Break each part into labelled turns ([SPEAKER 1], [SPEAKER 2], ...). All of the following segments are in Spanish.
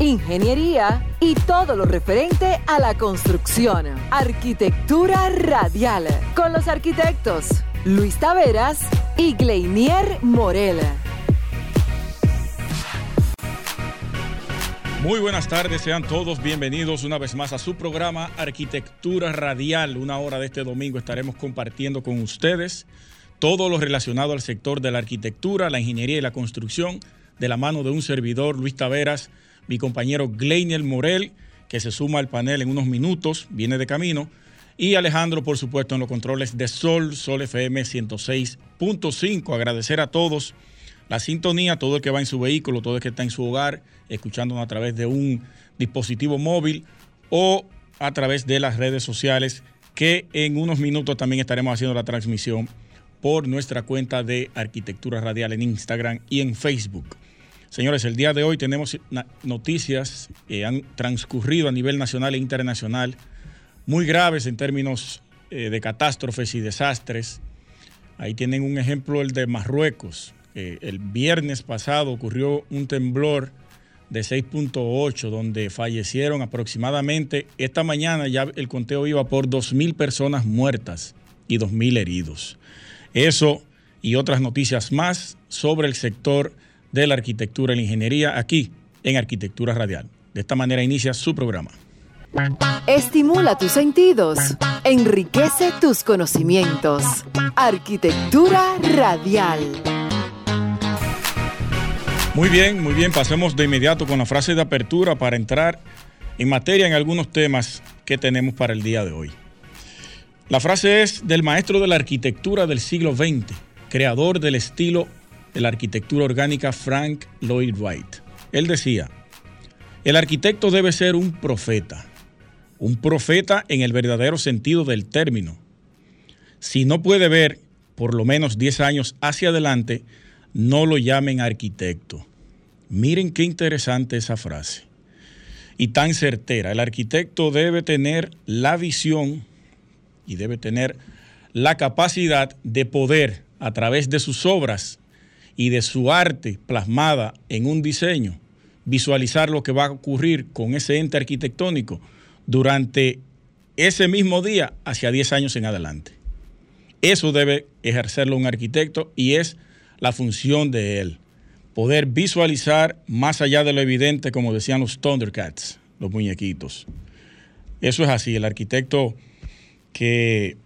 [SPEAKER 1] ingeniería y todo lo referente a la construcción. Arquitectura radial con los arquitectos Luis Taveras y Gleinier Morel.
[SPEAKER 2] Muy buenas tardes, sean todos bienvenidos una vez más a su programa Arquitectura Radial. Una hora de este domingo estaremos compartiendo con ustedes todo lo relacionado al sector de la arquitectura, la ingeniería y la construcción de la mano de un servidor, Luis Taveras, mi compañero Gleinier Morel, que se suma al panel en unos minutos, viene de camino, y Alejandro, por supuesto, en los controles de Sol, Sol FM 106.5. Agradecer a todos la sintonía, todo el que va en su vehículo, todo el que está en su hogar, escuchándonos a través de un dispositivo móvil o a través de las redes sociales, que en unos minutos también estaremos haciendo la transmisión por nuestra cuenta de Arquitectura Radial en Instagram y en Facebook. Señores, el día de hoy tenemos noticias que han transcurrido a nivel nacional e internacional muy graves en términos eh, de catástrofes y desastres. Ahí tienen un ejemplo el de Marruecos. el viernes pasado ocurrió un temblor de 6.8 donde fallecieron aproximadamente, esta mañana ya el conteo iba por 2.000 personas muertas y 2.000 heridos. Eso y otras noticias más sobre el sector de la arquitectura y la ingeniería aquí en Arquitectura Radial. De esta manera inicia su programa.
[SPEAKER 1] Estimula tus sentidos, enriquece tus conocimientos. Arquitectura Radial.
[SPEAKER 2] Muy bien, muy bien, pasemos de inmediato con la frase de apertura para entrar en materia en algunos temas que tenemos para el día de hoy. La frase es del maestro de la arquitectura del siglo XX, creador del estilo de la arquitectura orgánica Frank Lloyd Wright. Él decía, el arquitecto debe ser un profeta, un profeta en el verdadero sentido del término. Si no puede ver por lo menos 10 años hacia adelante, no lo llamen arquitecto. Miren qué interesante esa frase. Y tan certera. El arquitecto debe tener la visión y debe tener la capacidad de poder, a través de sus obras, y de su arte plasmada en un diseño, visualizar lo que va a ocurrir con ese ente arquitectónico durante ese mismo día hacia 10 años en adelante. Eso debe ejercerlo un arquitecto y es la función de él. Poder visualizar más allá de lo evidente, como decían los Thundercats, los muñequitos. Eso es así, el arquitecto que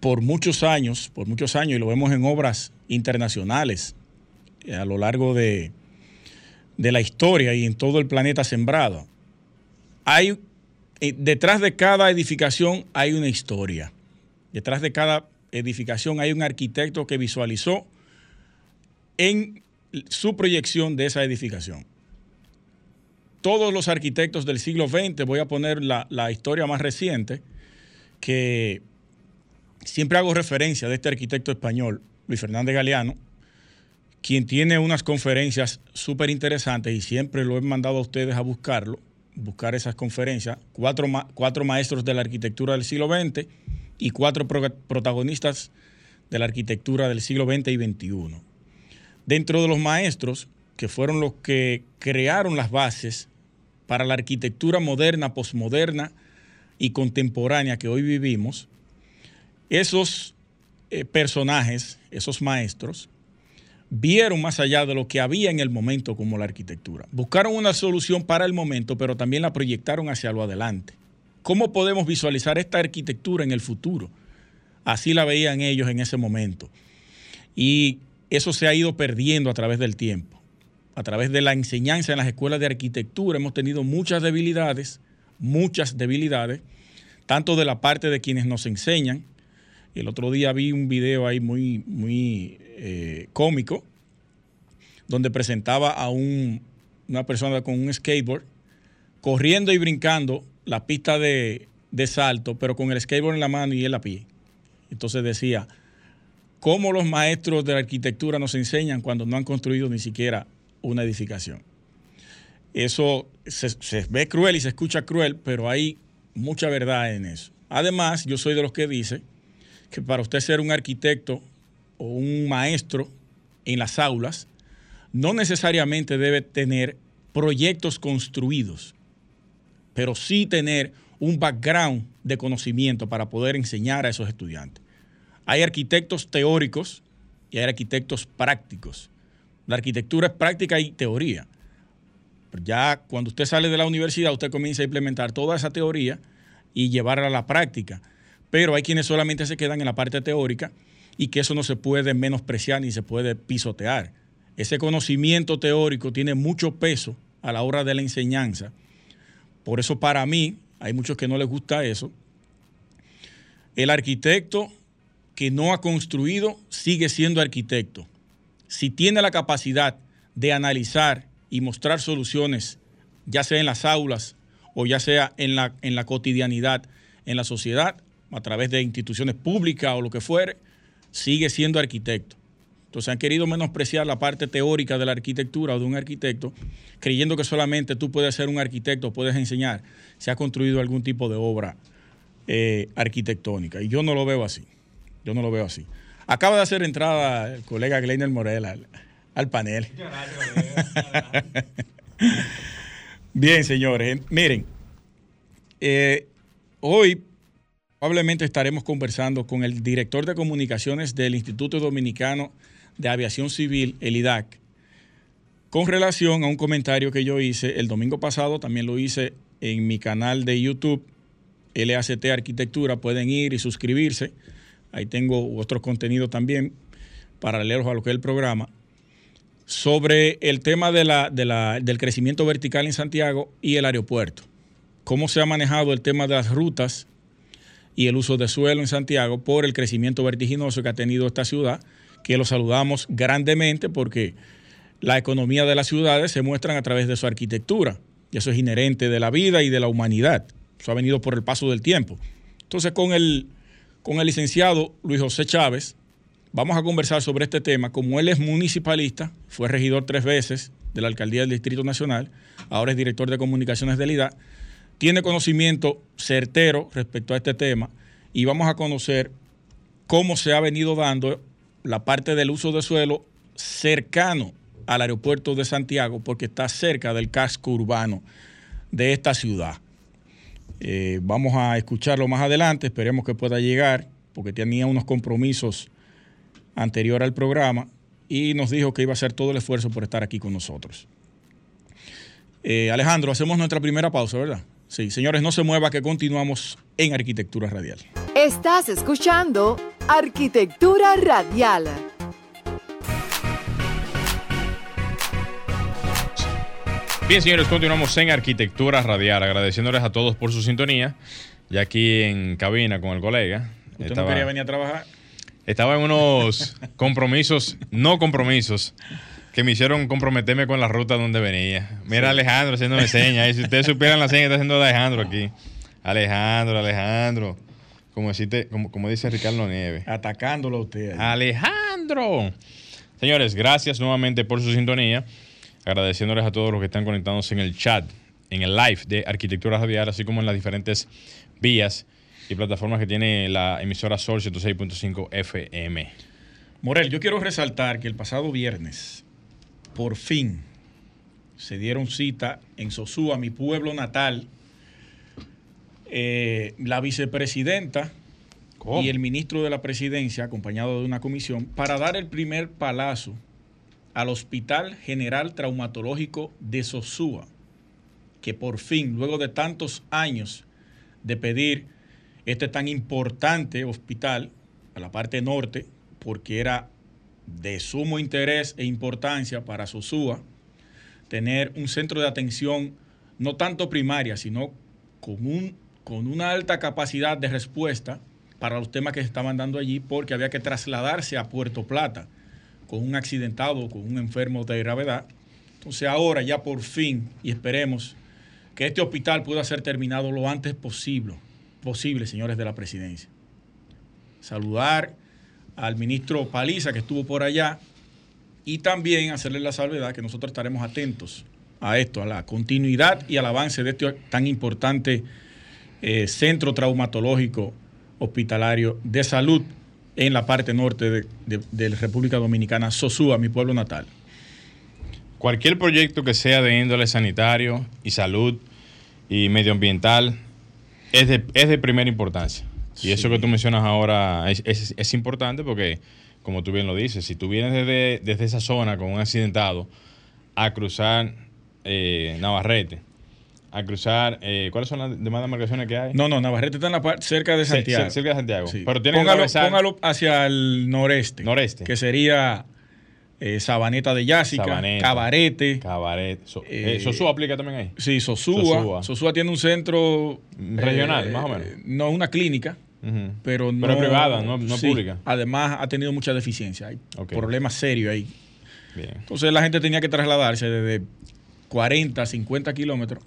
[SPEAKER 2] por muchos años, por muchos años, y lo vemos en obras internacionales, a lo largo de, la historia y en todo el planeta sembrado. Hay, eh, detrás de cada edificación hay una historia. Detrás de cada edificación hay un arquitecto que visualizó en su proyección de esa edificación. Todos los arquitectos del siglo XX, voy a poner la, la historia más reciente, que siempre hago referencia de este arquitecto español, Luis Fernández Galeano, quien tiene unas conferencias súper interesantes y siempre lo he mandado a ustedes a buscarlo, buscar esas conferencias, cuatro, cuatro maestros de la arquitectura del siglo XX y cuatro protagonistas de la arquitectura del siglo XX y XXI. Dentro de los maestros, que fueron los que crearon las bases para la arquitectura moderna, posmoderna y contemporánea que hoy vivimos, esos eh, personajes, esos maestros, vieron más allá de lo que había en el momento como la arquitectura. Buscaron una solución para el momento, pero también la proyectaron hacia lo adelante. ¿Cómo podemos visualizar esta arquitectura en el futuro? Así la veían ellos en ese momento. Y eso se ha ido perdiendo a través del tiempo. A través de la enseñanza en las escuelas de arquitectura hemos tenido muchas debilidades, muchas debilidades, tanto de la parte de quienes nos enseñan, el otro día vi un video ahí muy, muy eh, cómico, donde presentaba a una persona con un skateboard corriendo y brincando la pista de, de salto, pero con el skateboard en la mano y él a pie. Entonces decía, ¿cómo los maestros de la arquitectura nos enseñan cuando no han construido ni siquiera una edificación? Eso se, se ve cruel y se escucha cruel, pero hay mucha verdad en eso. Además, yo soy de los que dice que para usted ser un arquitecto o un maestro en las aulas, no necesariamente debe tener proyectos construidos, pero sí tener un background de conocimiento para poder enseñar a esos estudiantes. Hay arquitectos teóricos y hay arquitectos prácticos. La arquitectura es práctica y teoría. ya cuando usted sale de la universidad, usted comienza a implementar toda esa teoría y llevarla a la práctica. Pero hay quienes solamente se quedan en la parte teórica y que eso no se puede menospreciar ni se puede pisotear. Ese conocimiento teórico tiene mucho peso a la hora de la enseñanza. Por eso para mí, hay muchos que no les gusta eso, el arquitecto que no ha construido sigue siendo arquitecto. Si tiene la capacidad de analizar y mostrar soluciones, ya sea en las aulas o ya sea en la, en la cotidianidad, en la sociedad, a través de instituciones públicas o lo que fuere, sigue siendo arquitecto. Entonces han querido menospreciar la parte teórica de la arquitectura o de un arquitecto, creyendo que solamente tú puedes ser un arquitecto, puedes enseñar si ha construido algún tipo de obra eh, arquitectónica. Y yo no lo veo así. Yo no lo veo así. Acaba de hacer entrada el colega Gleiner Morel al, panel. Bien, señores. Miren, eh, hoy probablemente estaremos conversando con el director de comunicaciones del Instituto Dominicano de Aviación Civil, el IDAC, con relación a un comentario que yo hice el domingo pasado, también lo hice en mi canal de YouTube, LACT Arquitectura, pueden ir y suscribirse. Ahí tengo otros contenidos también paralelos a lo que es el programa, sobre el tema de la, del crecimiento vertical en Santiago y el aeropuerto. Cómo se ha manejado el tema de las rutas y el uso de suelo en Santiago por el crecimiento vertiginoso que ha tenido esta ciudad que lo saludamos grandemente porque la economía de las ciudades se muestran a través de su arquitectura y eso es inherente de la vida y de la humanidad. Eso ha venido por el paso del tiempo. Entonces, con el, con el licenciado Luis José Chávez, vamos a conversar sobre este tema. Como él es municipalista, fue regidor tres veces de la alcaldía del Distrito Nacional, ahora es director de comunicaciones del IDA, tiene conocimiento certero respecto a este tema y vamos a conocer cómo se ha venido dando la parte del uso de suelo cercano al aeropuerto de Santiago porque está cerca del casco urbano de esta ciudad. Eh, vamos a escucharlo más adelante, esperemos que pueda llegar porque tenía unos compromisos anterior al programa y nos dijo que iba a hacer todo el esfuerzo por estar aquí con nosotros. Eh, Alejandro, hacemos nuestra primera pausa, ¿verdad? Sí, señores, no se mueva que continuamos en Arquitectura Radial.
[SPEAKER 1] Estás escuchando Arquitectura Radial.
[SPEAKER 3] Bien, señores, continuamos en Arquitectura Radial, agradeciéndoles a todos por su sintonía. Ya aquí en cabina con el colega.
[SPEAKER 2] ¿Usted no quería venir a trabajar?
[SPEAKER 3] Estaba en unos compromisos, no compromisos, que me hicieron comprometerme con la ruta donde venía. Mira Alejandro haciéndome señas. Si ustedes supieran la seña que está haciendo Alejandro aquí. Alejandro, Alejandro. Como, como, como dice Ricardo Nieves.
[SPEAKER 2] Atacándolo a usted.
[SPEAKER 3] Alejandro. Señores, gracias nuevamente por su sintonía. Agradeciéndoles a todos los que están conectados en el chat, en el live de Arquitectura Radial, así como en las diferentes vías y plataformas que tiene la emisora Sol 106.5 FM.
[SPEAKER 2] Morel, yo quiero resaltar que el pasado viernes, por fin, se dieron cita en Sosúa, mi pueblo natal, eh, la vicepresidenta y el ministro de la presidencia, acompañado de una comisión, para dar el primer palazo al Hospital General Traumatológico de Sosúa, que por fin, luego de tantos años de pedir este tan importante hospital a la parte norte, porque era de sumo interés e importancia para Sosúa, tener un centro de atención no tanto primaria, sino con con una alta capacidad de respuesta para los temas que se estaban dando allí, porque había que trasladarse a Puerto Plata con un accidentado, con un enfermo de gravedad. Entonces ahora ya por fin, y esperemos que este hospital pueda ser terminado lo antes posible, posible, señores de la presidencia. Saludar al ministro Paliza que estuvo por allá y también hacerle la salvedad que nosotros estaremos atentos a esto, a la continuidad y al avance de este tan importante eh, centro traumatológico hospitalario de salud en la parte norte de, la República Dominicana, Sosúa, mi pueblo natal.
[SPEAKER 3] Cualquier proyecto que sea de índole sanitario y salud y medioambiental es de primera importancia. Y eso que tú mencionas ahora es, es, importante porque, como tú bien lo dices, si tú vienes desde, desde esa zona con un accidentado a cruzar eh, Navarrete, a cruzar. Eh, ¿Cuáles son las demás demarcaciones que hay?
[SPEAKER 2] No, no, Navarrete está en la parte cerca de Santiago.
[SPEAKER 3] cerca de Santiago.
[SPEAKER 2] Pero tiene póngalo, que póngalo hacia el noreste.
[SPEAKER 3] Noreste.
[SPEAKER 2] Que sería eh, Sabaneta de Yásica, Cabarete.
[SPEAKER 3] Cabarete. Eh, ¿Sosúa aplica también ahí?
[SPEAKER 2] Sí, Sosúa. Sosúa, tiene un centro.
[SPEAKER 3] Regional, más o menos.
[SPEAKER 2] No, una clínica. Pero no.
[SPEAKER 3] Pero privada, no, no pública.
[SPEAKER 2] Además, ha tenido mucha deficiencia. Hay problemas serios ahí. Bien. Entonces, la gente tenía que trasladarse desde 40, 50 kilómetros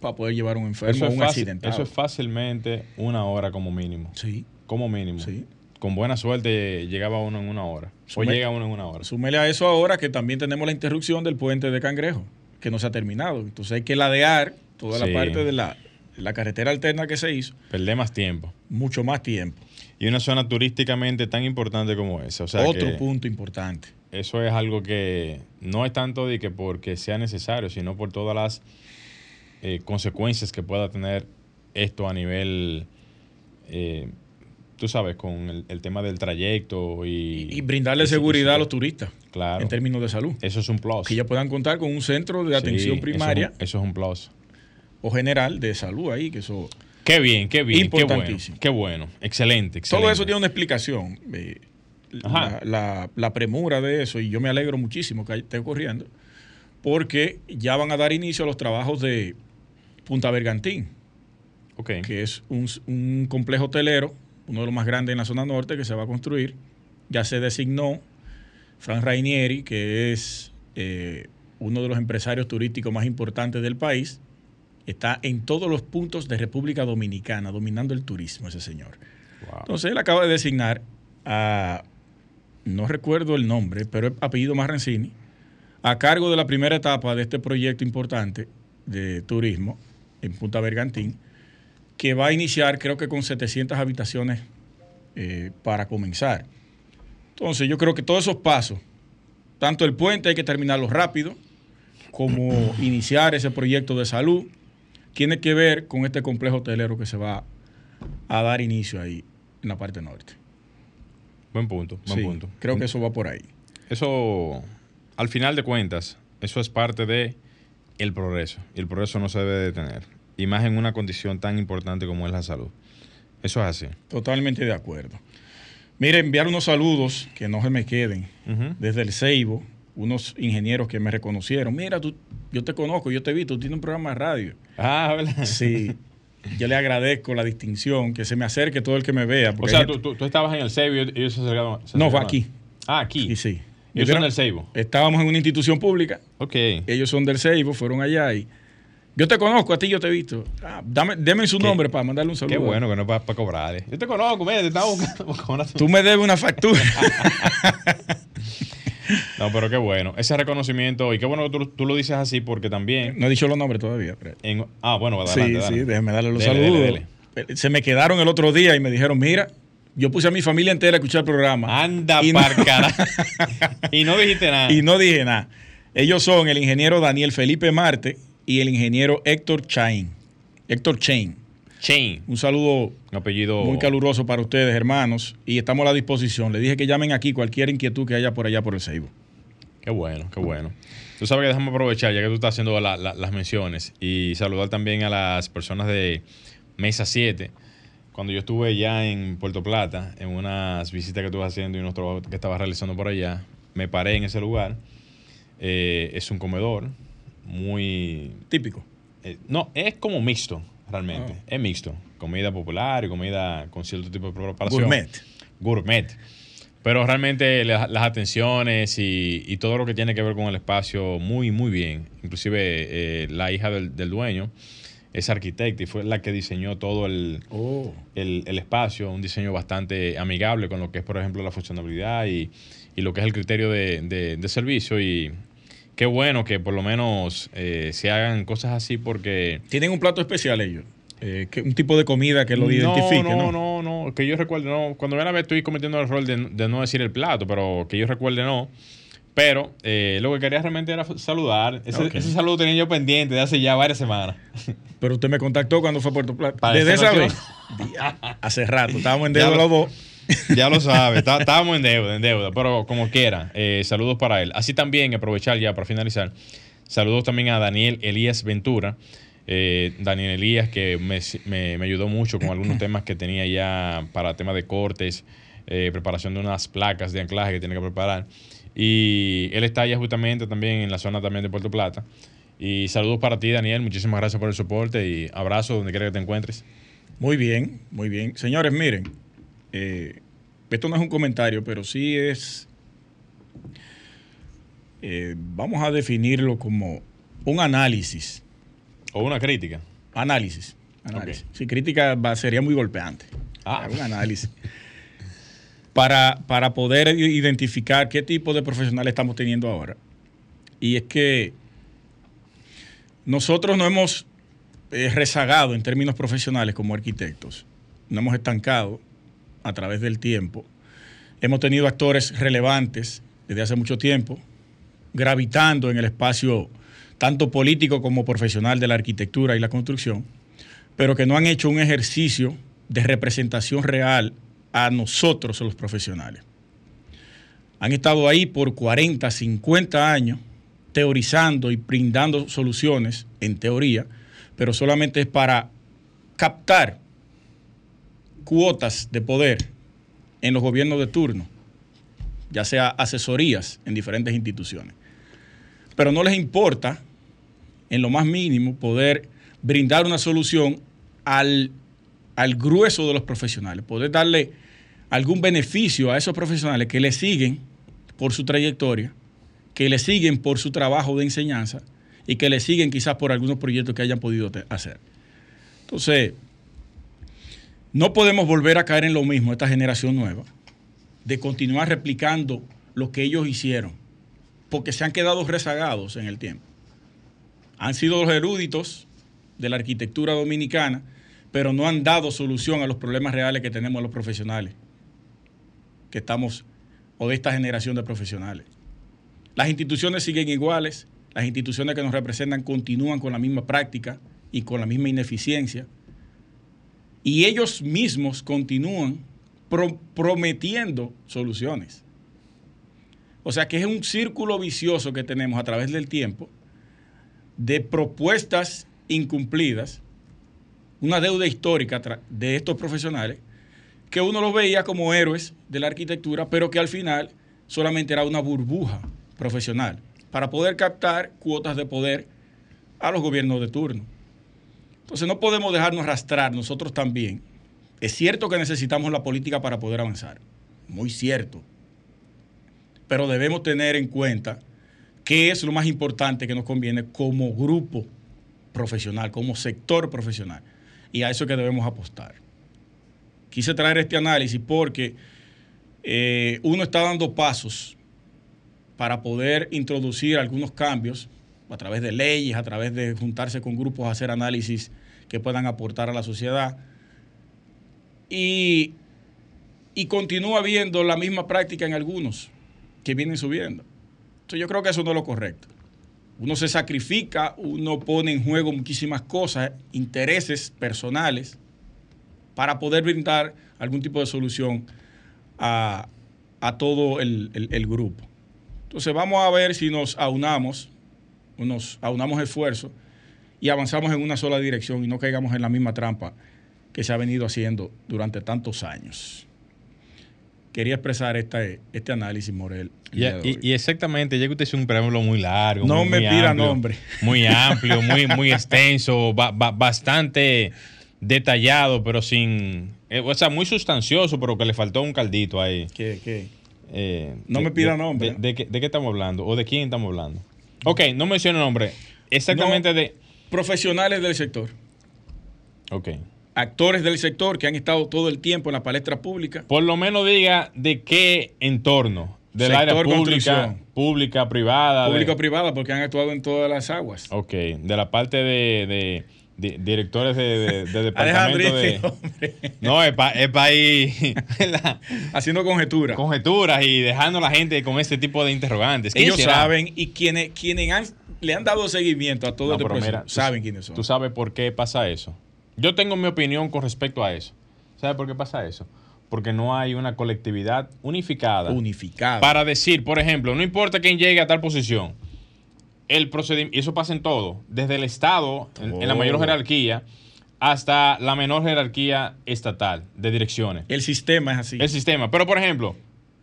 [SPEAKER 2] para poder llevar un enfermo
[SPEAKER 3] eso
[SPEAKER 2] un accidente.
[SPEAKER 3] Eso es fácilmente una hora como mínimo.
[SPEAKER 2] Sí.
[SPEAKER 3] Como mínimo. Sí. Con buena suerte llegaba uno en una hora. o llega uno en una hora.
[SPEAKER 2] Súmele a eso ahora que también tenemos la interrupción del puente de Cangrejo, que no se ha terminado. Entonces hay que ladear toda la parte de la, la carretera alterna que se hizo.
[SPEAKER 3] Perder más tiempo.
[SPEAKER 2] Mucho más tiempo.
[SPEAKER 3] Y una zona turísticamente tan importante como esa. O sea
[SPEAKER 2] Otro punto importante
[SPEAKER 3] eso es algo que no es tanto de que porque sea necesario, sino por todas las eh, consecuencias que pueda tener esto a nivel, eh, tú sabes, con el, tema del trayecto y...
[SPEAKER 2] Y, brindarle seguridad a los turistas.
[SPEAKER 3] Claro.
[SPEAKER 2] En términos de salud.
[SPEAKER 3] Eso es un plus.
[SPEAKER 2] Que ya puedan contar con un centro de atención primaria.
[SPEAKER 3] Eso es, un, plus.
[SPEAKER 2] O general de salud ahí, que eso...
[SPEAKER 3] Qué bien, qué bien. Importantísimo. Qué bueno, Excelente, excelente.
[SPEAKER 2] Todo eso tiene una explicación. Eh, la, premura de eso, y yo me alegro muchísimo que esté ocurriendo, porque ya van a dar inicio a los trabajos de Punta Bergantín, que es un, complejo hotelero, uno de los más grandes en la zona norte, que se va a construir. Ya se designó Fran Rainieri, que es eh, uno de los empresarios turísticos más importantes del país. Está en todos los puntos de República Dominicana, dominando el turismo ese señor. Entonces él acaba de designar a no recuerdo el nombre, pero es apellido Marrancini, a cargo de la primera etapa de este proyecto importante de turismo en Punta Bergantín, que va a iniciar creo que con 700 habitaciones eh, para comenzar. Entonces yo creo que todos esos pasos, tanto el puente hay que terminarlo rápido, como iniciar ese proyecto de salud, tiene que ver con este complejo hotelero que se va a dar inicio ahí en la parte norte.
[SPEAKER 3] Buen punto, buen punto.
[SPEAKER 2] Creo que eso va por ahí.
[SPEAKER 3] Eso, al final de cuentas, eso es parte de el progreso. Y el progreso no se debe detener. Y más en una condición tan importante como es la salud. Eso es así.
[SPEAKER 2] Totalmente de acuerdo. Mire, enviar unos saludos que no se me queden. Desde el Ceibo, unos ingenieros que me reconocieron. Mira, tú, yo te conozco, yo te visto, tú tienes un programa de radio.
[SPEAKER 3] Ah, ¿verdad?
[SPEAKER 2] Sí. yo le agradezco la distinción, que se me acerque todo el que me vea.
[SPEAKER 3] O sea, tú, estabas en el Seibo y ellos se acercaron.
[SPEAKER 2] no, fue aquí.
[SPEAKER 3] Ah, aquí.
[SPEAKER 2] Y sí.
[SPEAKER 3] Ellos son del Seibo.
[SPEAKER 2] Estábamos en una institución pública.
[SPEAKER 3] Ok.
[SPEAKER 2] Ellos son del Seibo, fueron allá y. Yo te conozco, a ti yo te he visto. Ah, dame, deme su nombre para mandarle un saludo.
[SPEAKER 3] Qué bueno que no para, para cobrar. Yo te conozco, mira, te estaba buscando.
[SPEAKER 2] Tú me debes una factura.
[SPEAKER 3] No, pero qué bueno. Ese reconocimiento, y qué bueno que tú, lo dices así, porque también.
[SPEAKER 2] No he dicho los nombres todavía.
[SPEAKER 3] ah, bueno, adelante,
[SPEAKER 2] Sí, sí, déjeme darle los saludos. Se me quedaron el otro día y me dijeron, mira, yo puse a mi familia entera a escuchar el programa.
[SPEAKER 3] Anda, y no, y no dijiste nada.
[SPEAKER 2] Y no dije nada. Ellos son el ingeniero Daniel Felipe Marte y el ingeniero Héctor Chain. Héctor Chain.
[SPEAKER 3] Chain.
[SPEAKER 2] Un saludo
[SPEAKER 3] Un apellido...
[SPEAKER 2] muy caluroso para ustedes, hermanos, y estamos a la disposición. Le dije que llamen aquí cualquier inquietud que haya por allá por el Seibo.
[SPEAKER 3] Qué bueno, qué bueno. Tú sabes que déjame aprovechar, ya que tú estás haciendo las menciones, y saludar también a las personas de Mesa 7. Cuando yo estuve ya en Puerto Plata, en unas visitas que estuve haciendo y unos trabajos que estaba realizando por allá, me paré en ese lugar. Eh, es un comedor muy...
[SPEAKER 2] Típico.
[SPEAKER 3] Eh, no, es como mixto realmente. Ah. Es mixto. Comida popular y comida con cierto tipo de preparación.
[SPEAKER 2] Gourmet.
[SPEAKER 3] Gourmet. Pero realmente las, atenciones y, todo lo que tiene que ver con el espacio, muy, muy bien. Inclusive eh, la hija del, dueño es arquitecta y fue la que diseñó todo el,
[SPEAKER 2] Oh.
[SPEAKER 3] el, el espacio, un diseño bastante amigable con lo que es, por ejemplo, la funcionalidad y, y lo que es el criterio de, de- de servicio. Y qué bueno que por lo menos eh, se hagan cosas así porque...
[SPEAKER 2] Tienen un plato especial ellos. Eh, que- un tipo de comida que lo identifique, ¿no?
[SPEAKER 3] no, no, no, que yo recuerde, no. Cuando ven a ver, estoy cometiendo el error de, de no decir el plato, pero que yo recuerde, no. Pero eh, lo que quería realmente era saludar. Ese, ese saludo tenía yo pendiente de hace ya varias semanas.
[SPEAKER 2] Pero usted me contactó cuando fue a Puerto Plata. Desde
[SPEAKER 3] esa
[SPEAKER 2] vez. Hace rato. Estábamos en dedo
[SPEAKER 3] lo-
[SPEAKER 2] los dos.
[SPEAKER 3] Ya lo sabe, está- estábamos en deuda, en deuda, pero como quiera, eh, saludos para él. Así también, aprovechar ya para finalizar, saludos también a Daniel Elías Ventura. Eh, Daniel Elías que me, me- me ayudó mucho con algunos temas que tenía ya para temas de cortes, eh, preparación de unas placas de anclaje que tiene que preparar. Y él está allá justamente también en la zona también de Puerto Plata. Y saludos para ti, Daniel. Muchísimas gracias por el soporte y abrazo donde quiera que te encuentres.
[SPEAKER 2] Muy bien, muy bien. Señores, miren, eh, esto no es un comentario, pero sí es, eh, vamos a definirlo como un análisis.
[SPEAKER 3] O una crítica.
[SPEAKER 2] Análisis. análisis. Si crítica va- sería muy golpeante.
[SPEAKER 3] Ah.
[SPEAKER 2] un análisis. Para, para poder identificar qué tipo de profesionales estamos teniendo ahora. Y es que nosotros no hemos eh, rezagado en términos profesionales como arquitectos. No hemos estancado a través del tiempo. Hemos tenido actores relevantes desde hace mucho tiempo, gravitando en el espacio tanto político como profesional de la arquitectura y la construcción, pero que no han hecho un ejercicio de representación real a nosotros los profesionales. Han estado ahí por 40, 50 años teorizando y brindando soluciones, en teoría, pero solamente es para captar cuotas de poder en los gobiernos de turno, ya sea asesorías en diferentes instituciones. Pero no les importa, en lo más mínimo, poder brindar una solución al, al grueso de los profesionales, poder darle algún beneficio a esos profesionales que le siguen por su trayectoria, que le siguen por su trabajo de enseñanza y que le siguen quizás por algunos proyectos que hayan podido hacer. Entonces, no podemos volver a caer en lo mismo esta generación nueva, de continuar replicando lo que ellos hicieron, porque se han quedado rezagados en el tiempo. Han sido los eruditos de la arquitectura dominicana, pero no han dado solución a los problemas reales que tenemos los profesionales, que estamos, o de esta generación de profesionales. Las instituciones siguen iguales, las instituciones que nos representan continúan con la misma práctica y con la misma ineficiencia, y ellos mismos continúan pro- prometiendo soluciones. O sea que es un círculo vicioso que tenemos a través del tiempo de propuestas incumplidas, una deuda histórica de estos profesionales, que uno los veía como héroes de la arquitectura, pero que al final solamente era una burbuja profesional para poder captar cuotas de poder a los gobiernos de turno. Entonces no podemos dejarnos arrastrar nosotros también. Es cierto que necesitamos la política para poder avanzar, muy cierto, pero debemos tener en cuenta qué es lo más importante que nos conviene como grupo profesional, como sector profesional. Y a eso es que debemos apostar. Quise traer este análisis porque eh, uno está dando pasos para poder introducir algunos cambios a través de leyes, a través de juntarse con grupos a hacer análisis que puedan aportar a la sociedad. Y, y continúa habiendo la misma práctica en algunos que vienen subiendo. Entonces yo creo que eso no es lo correcto. Uno se sacrifica, uno pone en juego muchísimas cosas, intereses personales, para poder brindar algún tipo de solución a, a todo el, el- el grupo. Entonces vamos a ver si nos aunamos, nos aunamos esfuerzos y avanzamos en una sola dirección y no caigamos en la misma trampa que se ha venido haciendo durante tantos años. Quería expresar esta, este análisis, Morel. el
[SPEAKER 3] Y, exactamente, ya que usted hizo un preámbulo muy largo.
[SPEAKER 2] No
[SPEAKER 3] muy-
[SPEAKER 2] me
[SPEAKER 3] muy
[SPEAKER 2] pida
[SPEAKER 3] amplio,
[SPEAKER 2] nombre.
[SPEAKER 3] Muy amplio, muy, muy extenso, ba- ba- bastante detallado, pero sin. eh, o sea, muy sustancioso, pero que le faltó un caldito ahí.
[SPEAKER 2] ¿Qué- qué?
[SPEAKER 3] Eh,
[SPEAKER 2] No
[SPEAKER 3] de-
[SPEAKER 2] me pida nombre.
[SPEAKER 3] De, de qué, de qué estamos hablando? ¿O de quién estamos hablando? Ok, no mencione nombre. Exactamente
[SPEAKER 2] No.
[SPEAKER 3] de.
[SPEAKER 2] Profesionales del sector.
[SPEAKER 3] Ok.
[SPEAKER 2] actores del sector que han estado todo el tiempo en la palestra pública.
[SPEAKER 3] Por lo menos diga de qué entorno. Del
[SPEAKER 2] Sector
[SPEAKER 3] área pública, pública, privada. de-
[SPEAKER 2] Público-privada, porque han actuado en todas las aguas.
[SPEAKER 3] Ok, de la parte de, de- de directores de, de- de departamento de...
[SPEAKER 2] hombre,
[SPEAKER 3] No, es para ahí
[SPEAKER 2] haciendo conjeturas.
[SPEAKER 3] conjeturas y dejando a la gente con este tipo de interrogantes. ¿Quién
[SPEAKER 2] Ellos
[SPEAKER 3] será?
[SPEAKER 2] saben y quienes, quienes han- le han dado seguimiento a todo
[SPEAKER 3] No,
[SPEAKER 2] este proceso
[SPEAKER 3] mira,
[SPEAKER 2] saben quiénes son.
[SPEAKER 3] Tú sabes por qué pasa eso. Yo tengo mi opinión con respecto a eso. ¿Sabes por qué pasa eso? Porque no hay una colectividad unificada
[SPEAKER 2] Unificado.
[SPEAKER 3] para decir, por ejemplo, no importa quién llegue a tal posición, el procedimiento, y eso pasa en todo, desde el Estado, en, en la mayor jerarquía, hasta la menor jerarquía estatal de direcciones.
[SPEAKER 2] El sistema es así.
[SPEAKER 3] El sistema. Pero, por ejemplo,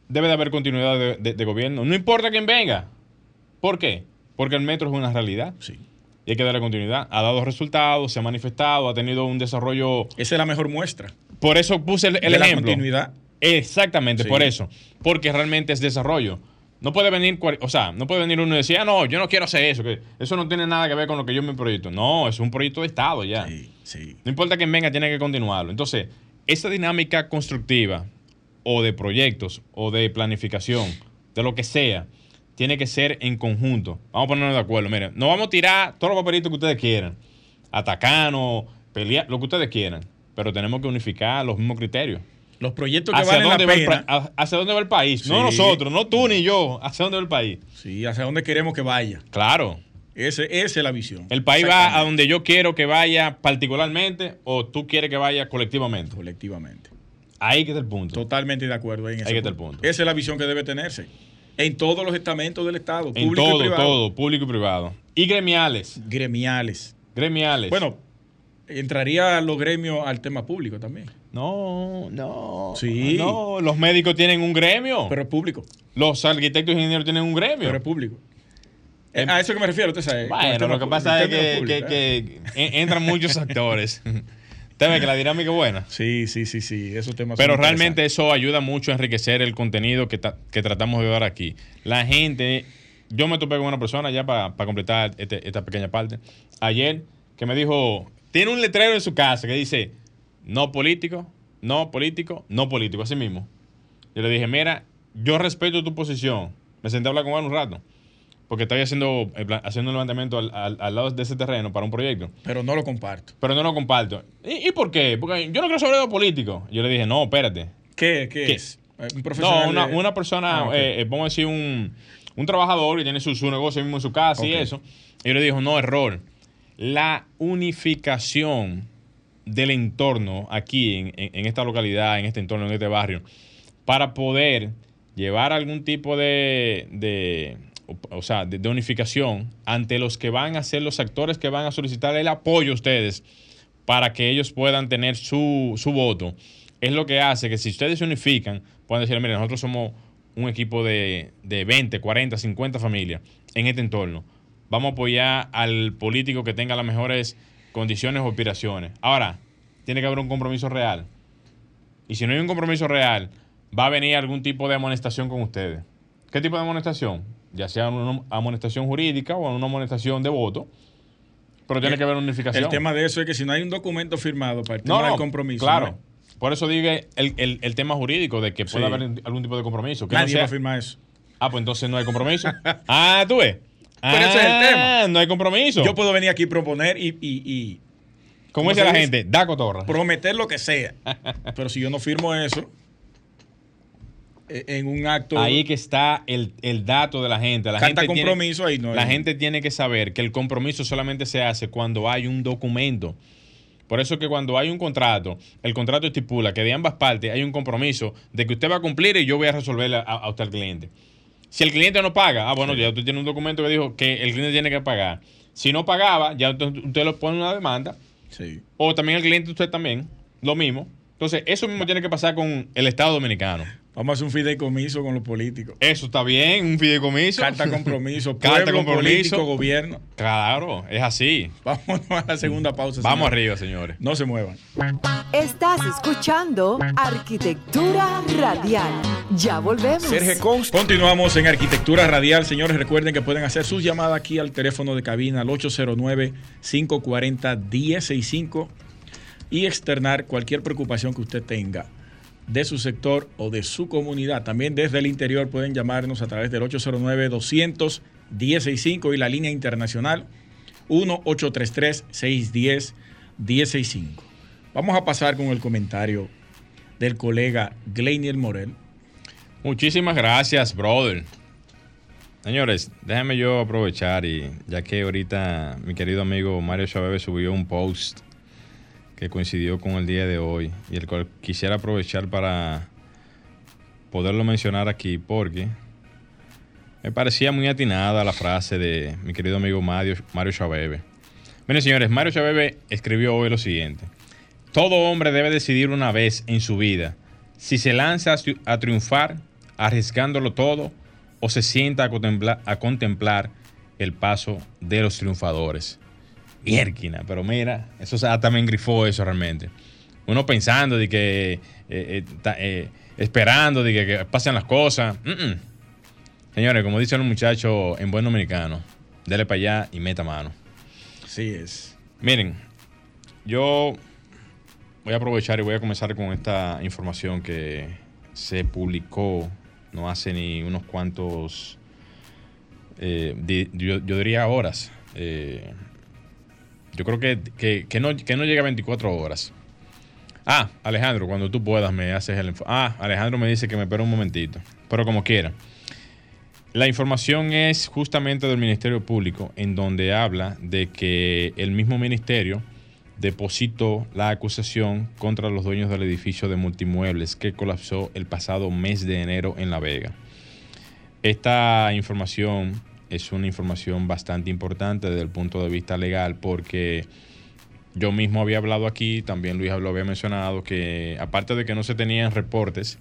[SPEAKER 3] debe de haber continuidad de, de- de gobierno. No importa quién venga. ¿Por qué? Porque el metro es una realidad.
[SPEAKER 2] Sí.
[SPEAKER 3] Y hay que darle continuidad. Ha dado resultados, se ha manifestado, ha tenido un desarrollo.
[SPEAKER 2] Esa es la mejor muestra.
[SPEAKER 3] Por eso puse el, el
[SPEAKER 2] de la
[SPEAKER 3] ejemplo.
[SPEAKER 2] continuidad.
[SPEAKER 3] Exactamente,
[SPEAKER 2] Sí.
[SPEAKER 3] por eso. Porque realmente es desarrollo. No puede venir, o sea, no puede venir uno y decir, ah, no, yo no quiero hacer eso, que eso no tiene nada que ver con lo que yo me proyecto. No, es un proyecto de Estado ya.
[SPEAKER 2] Sí, sí.
[SPEAKER 3] No importa quién venga, tiene que continuarlo. Entonces, esa dinámica constructiva o de proyectos o de planificación, de lo que sea, tiene que ser en conjunto. Vamos a ponernos de acuerdo. Miren, no vamos a tirar todos los papelitos que ustedes quieran, atacarnos, pelear, lo que ustedes quieran, pero tenemos que unificar los mismos criterios.
[SPEAKER 2] Los proyectos que
[SPEAKER 3] ¿Hacia
[SPEAKER 2] valen la
[SPEAKER 3] dónde, va el, a- hacia dónde va el país? No nosotros, no tú ni yo. ¿Hacia dónde va el país?
[SPEAKER 2] Sí, hacia dónde queremos que vaya.
[SPEAKER 3] Claro.
[SPEAKER 2] Ese, esa es la visión.
[SPEAKER 3] El país va a donde yo quiero que vaya particularmente o tú quieres que vaya colectivamente.
[SPEAKER 2] Colectivamente.
[SPEAKER 3] Ahí que está el punto.
[SPEAKER 2] Totalmente de acuerdo ahí en ese
[SPEAKER 3] Ahí está el punto.
[SPEAKER 2] Esa es la visión que debe tenerse. En todos los estamentos del Estado,
[SPEAKER 3] En
[SPEAKER 2] público y
[SPEAKER 3] todo,
[SPEAKER 2] privado.
[SPEAKER 3] todo, público y privado. Y gremiales.
[SPEAKER 2] Gremiales.
[SPEAKER 3] Gremiales.
[SPEAKER 2] Bueno, entraría los gremios al tema público también.
[SPEAKER 3] no, no.
[SPEAKER 2] Sí.
[SPEAKER 3] No, los médicos tienen un gremio.
[SPEAKER 2] Pero es público.
[SPEAKER 3] los arquitectos y ingenieros tienen un gremio.
[SPEAKER 2] Pero es público. Eh, a eso que me refiero, usted sabe.
[SPEAKER 3] bueno, lo que
[SPEAKER 2] público,
[SPEAKER 3] pasa es que,
[SPEAKER 2] público,
[SPEAKER 3] que- que en- entran muchos actores. Usted ve que la dinámica es buena.
[SPEAKER 2] Sí, sí, sí, sí. Esos temas
[SPEAKER 3] Pero realmente eso ayuda mucho a enriquecer el contenido que, que tratamos de dar aquí. La gente, yo me topé con una persona ya para completar este- esta pequeña parte, ayer, que me dijo, tiene un letrero en su casa que dice, no político, no político, no político, así mismo. Yo le dije, mira, yo respeto tu posición. Me senté a hablar con él un rato, porque estoy haciendo, haciendo un levantamiento al, al- al lado de ese terreno para un proyecto
[SPEAKER 2] Pero no lo comparto.
[SPEAKER 3] pero no lo comparto. ¿Y, y por qué? Porque yo no de los políticos. Yo le dije, no, espérate.
[SPEAKER 2] ¿Qué, qué,
[SPEAKER 3] ¿Qué?
[SPEAKER 2] es? Eh, Un profesional.
[SPEAKER 3] No, una,
[SPEAKER 2] de-
[SPEAKER 3] una persona,
[SPEAKER 2] Ah,
[SPEAKER 3] eh, eh, vamos a decir, un, un trabajador que tiene su, su negocio mismo en su casa y eso. Y yo le dijo, no, error. La unificación del entorno aquí, en, en- en esta localidad, en este entorno, en este barrio, para poder llevar algún tipo de, de- o, sea, de, de unificación ante los que van a ser los actores que van a solicitar el apoyo a ustedes para que ellos puedan tener su, su voto, es lo que hace que si ustedes se unifican, puedan decir, mire, nosotros somos un equipo de, de 20, 40, 50 familias en este entorno. Vamos a apoyar al político que tenga las mejores condiciones o aspiraciones. Ahora, tiene que haber un compromiso real. Y si no hay un compromiso real, va a venir algún tipo de amonestación con ustedes. ¿Qué tipo de amonestación? Ya sea una amonestación jurídica o una amonestación de voto, pero tiene
[SPEAKER 2] El-
[SPEAKER 3] que haber una unificación.
[SPEAKER 2] El tema de eso es que si no hay un documento firmado para el tema
[SPEAKER 3] No, no,
[SPEAKER 2] del compromiso.
[SPEAKER 3] Claro.
[SPEAKER 2] ¿no?
[SPEAKER 3] Por eso digo el, el- el tema jurídico de que puede
[SPEAKER 2] Sí.
[SPEAKER 3] haber algún tipo de compromiso. Que
[SPEAKER 2] Nadie
[SPEAKER 3] sea-
[SPEAKER 2] va a firmar eso.
[SPEAKER 3] Ah, pues entonces no hay compromiso. ah, tú ves.
[SPEAKER 2] Pero ese es el
[SPEAKER 3] Ah,
[SPEAKER 2] tema.
[SPEAKER 3] No hay compromiso.
[SPEAKER 2] Yo puedo venir aquí y proponer y, y- y
[SPEAKER 3] Como
[SPEAKER 2] ¿cómo
[SPEAKER 3] dice la
[SPEAKER 2] dice?
[SPEAKER 3] gente, da cotorra.
[SPEAKER 2] prometer lo que sea. Pero si yo no firmo eso eh, en un acto.
[SPEAKER 3] Ahí que está el, el dato de la gente. La gente tiene-
[SPEAKER 2] compromiso, ahí no
[SPEAKER 3] La gente tiene que saber que el compromiso solamente se hace cuando hay un documento. Por eso que cuando hay un contrato, el contrato estipula que de ambas partes hay un compromiso de que usted va a cumplir y yo voy a resolver a, a usted al cliente. Si el cliente no paga, ah, bueno, ya usted tiene un documento que dijo que el cliente tiene que pagar. Si no pagaba, ya entonces usted lo pone una demanda.
[SPEAKER 2] Sí.
[SPEAKER 3] O también el cliente usted también, lo mismo. Entonces, eso mismo tiene que pasar con el Estado Dominicano.
[SPEAKER 2] Vamos a hacer un fideicomiso con los políticos.
[SPEAKER 3] Eso está bien, un fideicomiso.
[SPEAKER 2] Carta compromiso,
[SPEAKER 3] Carta
[SPEAKER 2] pueblo,
[SPEAKER 3] compromiso.
[SPEAKER 2] político, gobierno.
[SPEAKER 3] Claro, es así.
[SPEAKER 2] Vámonos a la segunda pausa.
[SPEAKER 3] Vamos
[SPEAKER 2] señores.
[SPEAKER 3] arriba, señores.
[SPEAKER 2] No se muevan.
[SPEAKER 1] Estás escuchando Arquitectura Radial. Ya volvemos.
[SPEAKER 2] Sergio Cons. Continuamos en Arquitectura Radial. Señores, recuerden que pueden hacer sus llamadas aquí al teléfono de cabina al 809-540-1065. y externar cualquier preocupación que usted tenga de su sector o de su comunidad. También desde el interior pueden llamarnos a través del 809 200 165 y la línea internacional 1-833-610-165. Vamos a pasar con el comentario del colega Gleinier Morel.
[SPEAKER 3] Muchísimas gracias, brother. Señores, déjenme yo aprovechar y ya que ahorita mi querido amigo Mario Chavebe subió un post que coincidió con el día de hoy y el cual quisiera aprovechar para poderlo mencionar aquí porque me parecía muy atinada la frase de mi querido amigo Mario, Mario Chabebe. Miren, señores, Mario Chabebe escribió hoy lo siguiente. Todo hombre debe decidir una vez en su vida si se lanza a triunfar arriesgándolo todo o se sienta a contemplar, a contemplar el paso de los triunfadores. Mierquina, pero mira, eso también grifó eso realmente. Uno pensando de que, eh, eh, eh, esperando de que, pasen las cosas. Señores, como dicen los muchachos en buen dominicano, dele para allá y meta mano.
[SPEAKER 2] Así es.
[SPEAKER 3] Miren, yo voy a aprovechar y voy a comenzar con esta información que se publicó no hace ni unos cuantos, yo, diría horas. Eh, yo creo que, que, no, que no llega a 24 horas. Ah, Alejandro, cuando tú puedas me haces el... Ah, Alejandro me dice que me espera un momentito, pero como quiera. La información es justamente del Ministerio Público, en donde habla de que el mismo ministerio depositó la acusación contra los dueños del edificio de multimuebles que colapsó el pasado mes de enero en La Vega. Esta información es una información bastante importante desde el punto de vista legal porque yo mismo había hablado aquí, también Luis lo había mencionado, que aparte de que no se tenían reportes,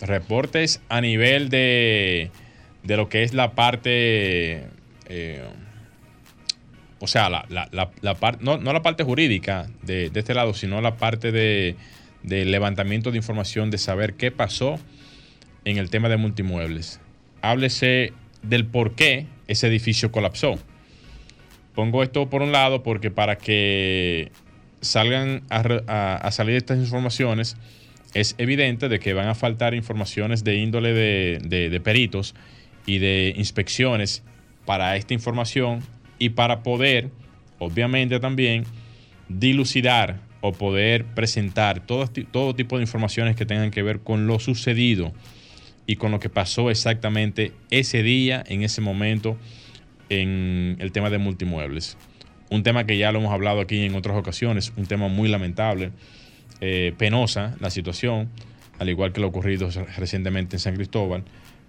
[SPEAKER 3] reportes a nivel de de lo que es la parte, eh, o sea, la, la, la, no, no, la parte jurídica de, de, este lado, sino la parte de, de, levantamiento de información, de saber qué pasó en el tema de multimuebles. Háblese del por qué ese edificio colapsó. Pongo esto por un lado porque para que salgan a, salir estas informaciones, es evidente de que van a faltar informaciones de índole de, peritos y de inspecciones para esta información y para poder, obviamente también, dilucidar o poder presentar todo tipo de informaciones que tengan que ver con lo sucedido y con lo que pasó exactamente ese día, en ese momento, en el tema de multimuebles. Un tema que ya lo hemos hablado aquí en otras ocasiones, un tema muy lamentable, eh, penosa la situación, al igual que lo ocurrido recientemente en San Cristóbal.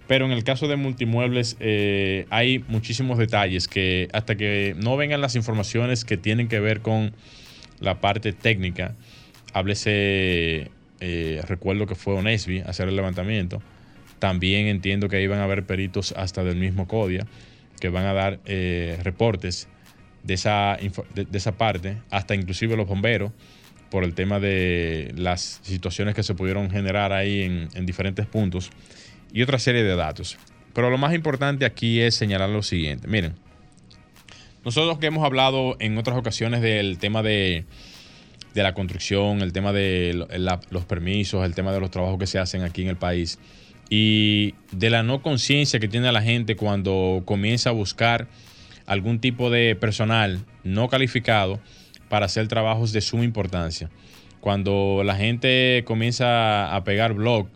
[SPEAKER 3] Pero en el caso de multimuebles eh, hay muchísimos detalles que hasta que no vengan las informaciones que tienen que ver con la parte técnica, háblese, eh, recuerdo que fue Onesby hacer el levantamiento, también entiendo que ahí van a haber peritos hasta del mismo CODIA que van a dar eh, reportes de esa, de, esa parte, hasta inclusive los bomberos, por el tema de las situaciones que se pudieron generar ahí en, en diferentes puntos y otra serie de datos. Pero lo más importante aquí es señalar lo siguiente. Miren, nosotros que hemos hablado en otras ocasiones del tema de, la construcción, el tema de los permisos, el tema de los trabajos que se hacen aquí en el país y de la no conciencia que tiene la gente cuando comienza a buscar algún tipo de personal no calificado para hacer trabajos de suma importancia. Cuando la gente comienza a pegar blog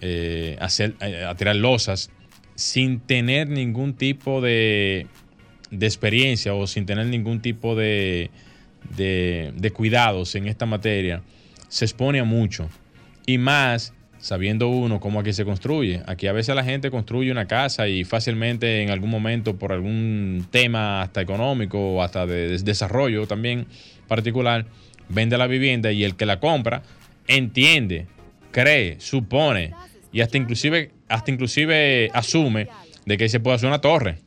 [SPEAKER 3] eh, hacer, eh, a tirar losas sin tener ningún tipo de, de experiencia o sin tener ningún tipo de, de, cuidados en esta materia, se expone a mucho. Y más sabiendo uno cómo aquí se construye. Aquí a veces la gente construye una casa y fácilmente en algún momento por algún tema hasta económico o hasta de desarrollo también particular, vende la vivienda y el que la compra entiende, cree, supone y hasta inclusive, hasta inclusive asume de que se puede hacer una torre.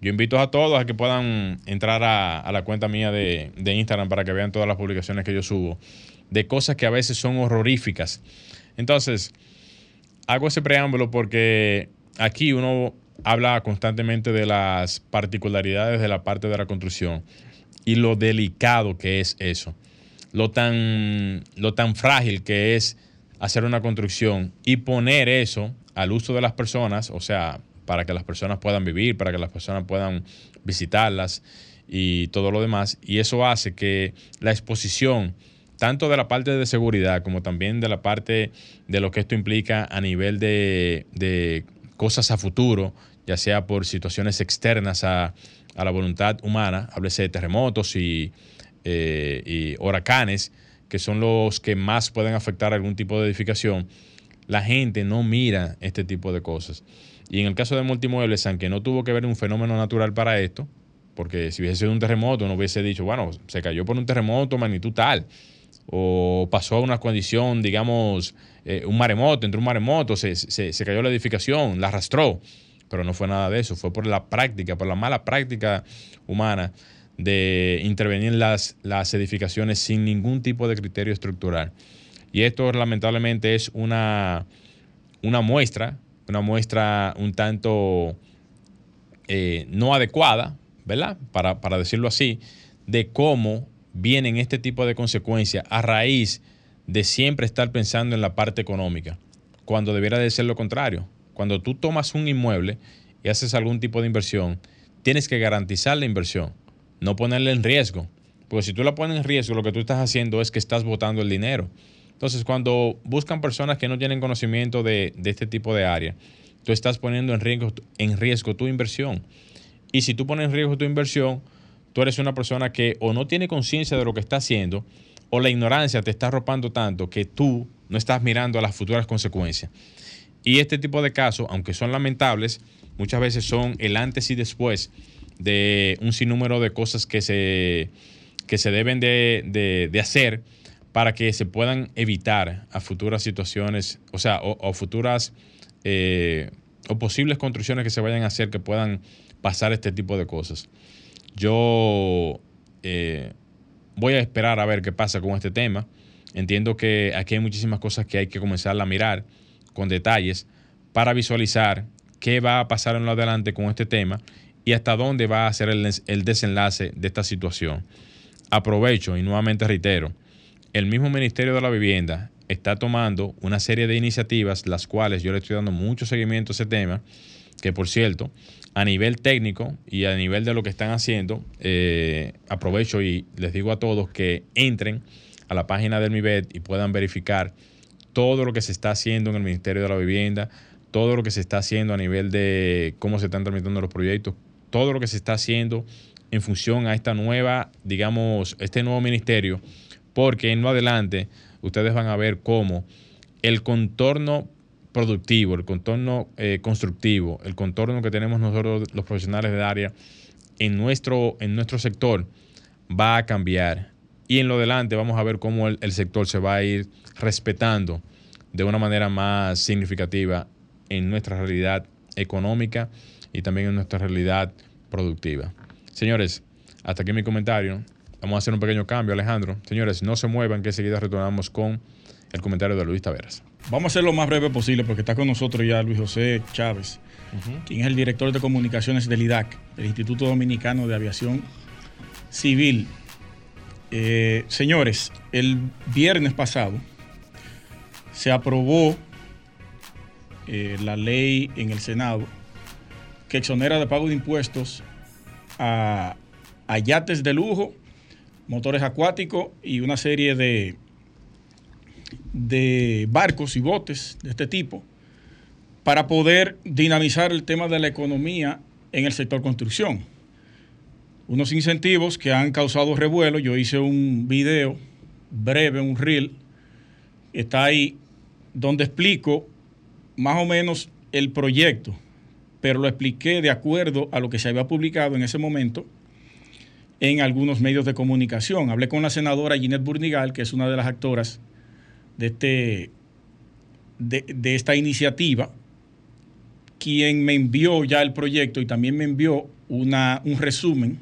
[SPEAKER 3] Yo invito a todos a que puedan entrar a, la cuenta mía de, Instagram para que vean todas las publicaciones que yo subo de cosas que a veces son horroríficas. Entonces, hago ese preámbulo porque aquí uno habla constantemente de las particularidades de la parte de la construcción y lo delicado que es eso. lo tan, lo tan frágil que es hacer una construcción y poner eso al uso de las personas, o sea, para que las personas puedan vivir, para que las personas puedan visitarlas y todo lo demás. Y eso hace que la exposición, tanto de la parte de seguridad como también de la parte de lo que esto implica a nivel de, cosas a futuro, ya sea por situaciones externas a, la voluntad humana, háblese de terremotos y, eh, y huracanes, que son los que más pueden afectar algún tipo de edificación, la gente no mira este tipo de cosas. Y en el caso de multimuebles, aunque no tuvo que ver un fenómeno natural para esto, porque si hubiese sido un terremoto, no hubiese dicho, bueno, se cayó por un terremoto magnitud tal, o pasó una condición, digamos, eh, un maremoto, entró un maremoto, se, se, cayó la edificación, la arrastró, pero no fue nada de eso, fue por la práctica, por la mala práctica humana de intervenir en las, las edificaciones sin ningún tipo de criterio estructural. Y esto lamentablemente es una, una muestra, una muestra un tanto eh, no adecuada, ¿verdad? Para, para decirlo así, de cómo vienen este tipo de consecuencias a raíz de siempre estar pensando en la parte económica, cuando debiera de ser lo contrario. Cuando tú tomas un inmueble y haces algún tipo de inversión, tienes que garantizar la inversión no ponerle en riesgo. Porque si tú la pones en riesgo, lo que tú estás haciendo es que estás botando el dinero. Entonces, cuando buscan personas que no tienen conocimiento de, este tipo de área, tú estás poniendo en riesgo, en riesgo tu inversión. Y si tú pones en riesgo tu inversión, tú eres una persona que o no tiene conciencia de lo que está haciendo, o la ignorancia te está arropando tanto que tú no estás mirando a las futuras consecuencias. Y este tipo de casos, aunque son lamentables, muchas veces son el antes y después de un sinnúmero de cosas que se, que se deben de, hacer para que se puedan evitar a futuras situaciones, o sea, o, futuras eh, o posibles construcciones que se vayan a hacer que puedan pasar este tipo de cosas. Yo eh, voy a esperar a ver qué pasa con este tema. Entiendo que aquí hay muchísimas cosas que hay que comenzar a mirar con detalles para visualizar qué va a pasar en lo adelante con este tema y hasta dónde va a ser el, desenlace de esta situación. Aprovecho y nuevamente reitero, el mismo Ministerio de la Vivienda está tomando una serie de iniciativas, las cuales yo le estoy dando mucho seguimiento a ese tema, que por cierto, a nivel técnico y a nivel de lo que están haciendo, eh, aprovecho y les digo a todos que entren a la página del MIBET y puedan verificar todo lo que se está haciendo en el Ministerio de la Vivienda, todo lo que se está haciendo a nivel de cómo se están tramitando los proyectos, todo lo que se está haciendo en función a esta nueva, digamos, este nuevo ministerio, porque en lo adelante ustedes van a ver cómo el contorno productivo, el contorno eh, constructivo, el contorno que tenemos nosotros los profesionales de área en nuestro, en nuestro sector va a cambiar. Y en lo adelante vamos a ver cómo el sector se va a ir respetando de una manera más significativa en nuestra realidad económica y también en nuestra realidad productiva. Señores, hasta aquí mi comentario. Vamos a hacer un pequeño cambio, Alejandro. Señores, no se muevan, que enseguida retornamos con el comentario de Luis Taveras.
[SPEAKER 2] Vamos a hacer lo más breve posible porque está con nosotros ya Luis José Chávez, quien es el director de comunicaciones del IDAC, del Instituto Dominicano de Aviación Civil. Eh, señores, el viernes pasado se aprobó eh, la ley en el Senado que exonera de pago de impuestos a, yates de lujo, motores acuáticos y una serie de, de barcos y botes de este tipo para poder dinamizar el tema de la economía en el sector construcción. Unos incentivos que han causado revuelo. Yo hice un video breve, un reel, está ahí, donde explico más o menos el proyecto pero lo expliqué de acuerdo a lo que se había publicado en ese momento en algunos medios de comunicación. Hablé con la senadora Ginette Burnigal, que es una de las actoras de, este, de, esta iniciativa, quien me envió ya el proyecto y también me envió una, un resumen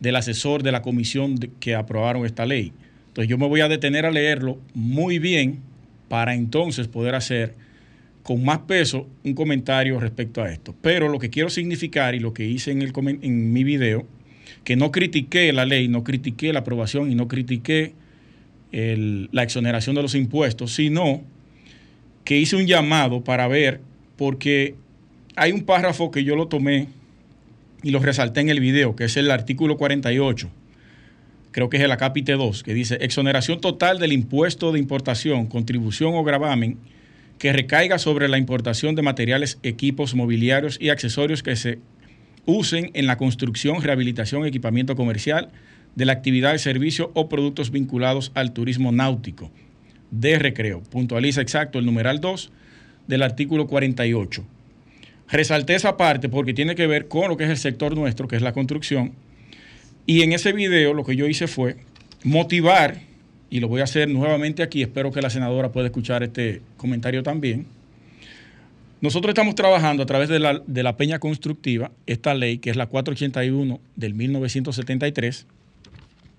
[SPEAKER 2] del asesor de la comisión que aprobaron esta ley. Entonces yo me voy a detener a leerlo muy bien para entonces poder hacer con más peso un comentario respecto a esto. Pero lo que quiero significar y lo que hice en, el, en mi video, que no critiqué la ley, no critiqué la aprobación y no critiqué la exoneración de los impuestos, sino que hice un llamado para ver, porque hay un párrafo que yo lo tomé y lo resalté en el video, que es el artículo 48, creo que es el acápite 2, que dice exoneración total del impuesto de importación, contribución o gravamen que recaiga sobre la importación de materiales, equipos, mobiliarios y accesorios que se usen en la construcción, rehabilitación, equipamiento comercial de la actividad de servicio o productos vinculados al turismo náutico de recreo. Puntualiza exacto el numeral 2 del artículo 48. Resalté esa parte porque tiene que ver con lo que es el sector nuestro, que es la construcción. Y en ese video lo que yo hice fue motivar y lo voy a hacer nuevamente aquí, espero que la senadora pueda escuchar este comentario también. Nosotros estamos trabajando a través de la, de la Peña Constructiva, esta ley que es la 481 del 1973,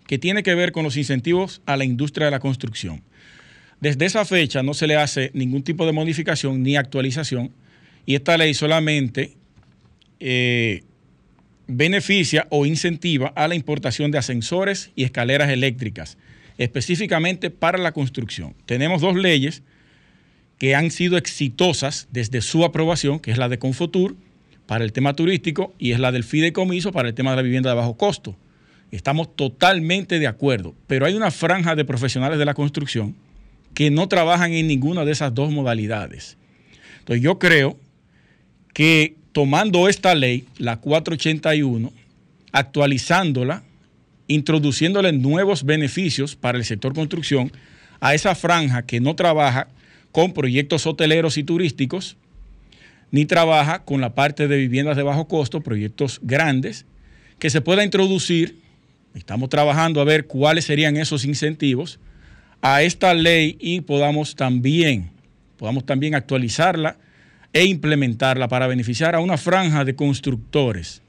[SPEAKER 2] que tiene que ver con los incentivos a la industria de la construcción. Desde esa fecha no se le hace ningún tipo de modificación ni actualización y esta ley solamente eh, beneficia o incentiva a la importación de ascensores y escaleras eléctricas específicamente para la construcción. Tenemos dos leyes que han sido exitosas desde su aprobación, que es la de Confotur para el tema turístico y es la del fideicomiso para el tema de la vivienda de bajo costo. Estamos totalmente de acuerdo, pero hay una franja de profesionales de la construcción que no trabajan en ninguna de esas dos modalidades. Entonces yo creo que tomando esta ley, la 481, actualizándola introduciéndole nuevos beneficios para el sector construcción a esa franja que no trabaja con proyectos hoteleros y turísticos, ni trabaja con la parte de viviendas de bajo costo, proyectos grandes, que se pueda introducir, estamos trabajando a ver cuáles serían esos incentivos, a esta ley y podamos también, podamos también actualizarla e implementarla para beneficiar a una franja de constructores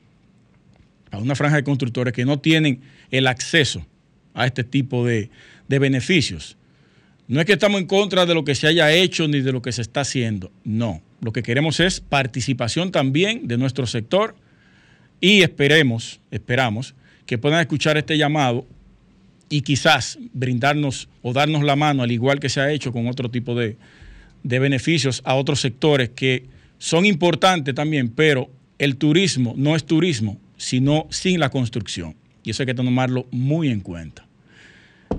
[SPEAKER 2] a una franja de constructores que no tienen el acceso a este tipo de, beneficios. No es que estamos en contra de lo que se haya hecho ni de lo que se está haciendo, no. Lo que queremos es participación también de nuestro sector y esperemos, esperamos que puedan escuchar este llamado y quizás brindarnos o darnos la mano, al igual que se ha hecho con otro tipo de, de beneficios a otros sectores que son importantes también, pero el turismo no es turismo sino sin la construcción. Y eso hay que tomarlo muy en cuenta.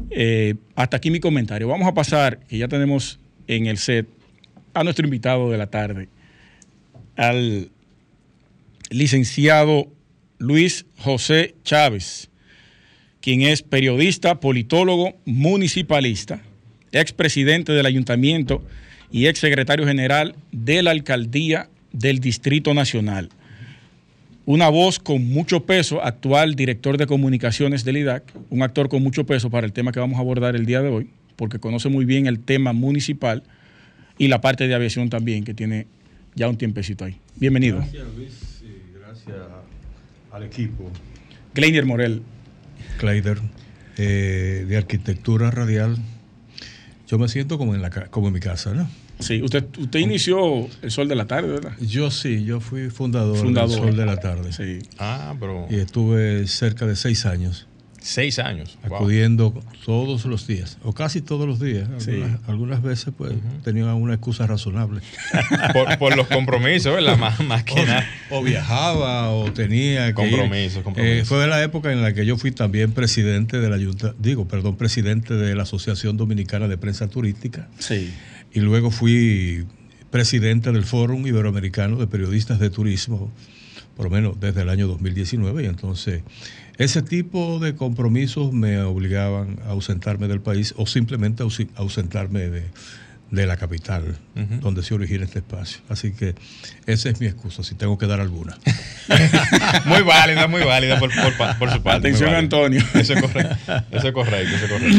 [SPEAKER 2] Eh, hasta aquí mi comentario. Vamos a pasar, que ya tenemos en el set, a nuestro invitado de la tarde, al licenciado Luis José Chávez, quien es periodista, politólogo, municipalista, expresidente del ayuntamiento y exsecretario general de la alcaldía del Distrito Nacional una voz con mucho peso, actual director de comunicaciones del IDAC, un actor con mucho peso para el tema que vamos a abordar el día de hoy, porque conoce muy bien el tema municipal y la parte de aviación también, que tiene ya un tiempecito ahí. Bienvenido.
[SPEAKER 4] Gracias Luis al equipo.
[SPEAKER 2] Kleiner Morel.
[SPEAKER 4] Kleider, eh, de arquitectura radial. Yo me siento como en, la, como en mi casa, ¿no?
[SPEAKER 2] Sí, usted, usted inició El Sol de la Tarde, ¿verdad?
[SPEAKER 4] Yo sí, yo fui fundador, del Sol de la Tarde.
[SPEAKER 2] Sí.
[SPEAKER 3] Ah, pero...
[SPEAKER 4] Y estuve cerca de seis años.
[SPEAKER 3] Seis años.
[SPEAKER 4] Acudiendo todos los días, o casi todos los días. Algunas, veces pues tenía una excusa razonable.
[SPEAKER 3] por, los compromisos, ¿verdad? Más, más que nada.
[SPEAKER 4] O viajaba o tenía
[SPEAKER 3] compromisos.
[SPEAKER 4] Eh, fue de la época en la que yo fui también presidente de la digo, perdón, presidente de la Asociación Dominicana de Prensa Turística.
[SPEAKER 2] Sí
[SPEAKER 4] y luego fui presidente del Fórum Iberoamericano de Periodistas de Turismo, por lo menos desde el año 2019, y entonces ese tipo de compromisos me obligaban a ausentarme del país o simplemente a ausentarme de, la capital, donde se origina este espacio. Así que esa es mi excusa, si tengo que dar alguna.
[SPEAKER 3] muy válida, muy válida por, su parte.
[SPEAKER 2] Atención, Antonio.
[SPEAKER 3] Eso es correcto, eso es correcto. Eso es correcto.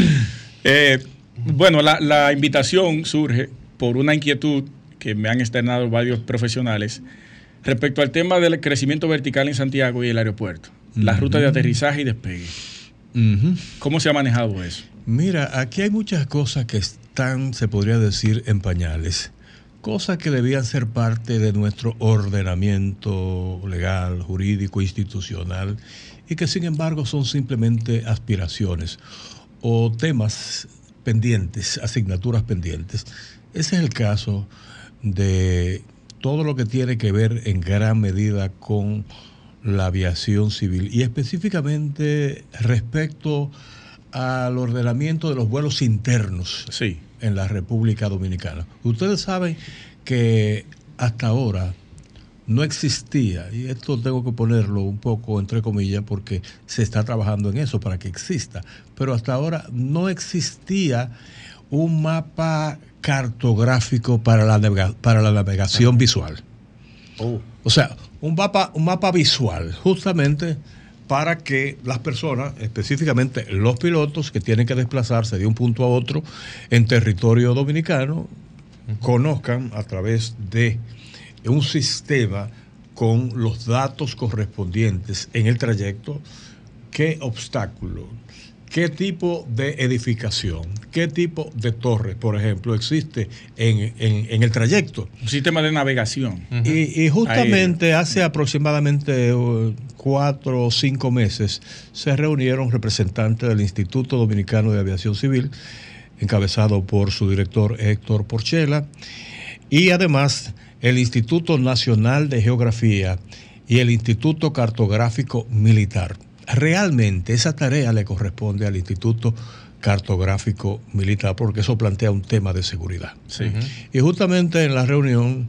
[SPEAKER 2] Eh, bueno, la, invitación surge por una inquietud que me han externado varios profesionales respecto al tema del crecimiento vertical en Santiago y el aeropuerto, la ruta de aterrizaje y despegue. ¿Cómo se ha manejado eso?
[SPEAKER 4] Mira, aquí hay muchas cosas que están, se podría decir, en pañales. Cosas que debían ser parte de nuestro ordenamiento legal, jurídico, institucional, y que sin embargo son simplemente aspiraciones o temas pendientes, asignaturas pendientes. Ese es el caso de todo lo que tiene que ver en gran medida con la aviación civil y específicamente respecto al ordenamiento de los vuelos internos
[SPEAKER 2] Sí.
[SPEAKER 4] en la República Dominicana. Ustedes saben que hasta ahora no existía, y esto tengo que ponerlo un poco entre comillas porque se está trabajando en eso para que exista, pero hasta ahora no existía un mapa cartográfico para la, navega- para la navegación visual. O sea, un mapa, un mapa visual, justamente para que las personas, específicamente los pilotos que tienen que desplazarse de un punto a otro en territorio dominicano, conozcan a través de un sistema con los datos correspondientes en el trayecto qué obstáculo, qué tipo de edificación, qué tipo de torre, por ejemplo, existe en, en- en el trayecto.
[SPEAKER 2] Un sistema de navegación.
[SPEAKER 4] Y, y justamente hace aproximadamente uh, cuatro o cinco meses se reunieron representantes del Instituto Dominicano de Aviación Civil, encabezado por su director Héctor Porchela, y además el Instituto Nacional de Geografía y el Instituto Cartográfico Militar. Realmente esa tarea le corresponde al Instituto Cartográfico Militar porque eso plantea un tema de seguridad.
[SPEAKER 2] Sí.
[SPEAKER 4] Y justamente en la reunión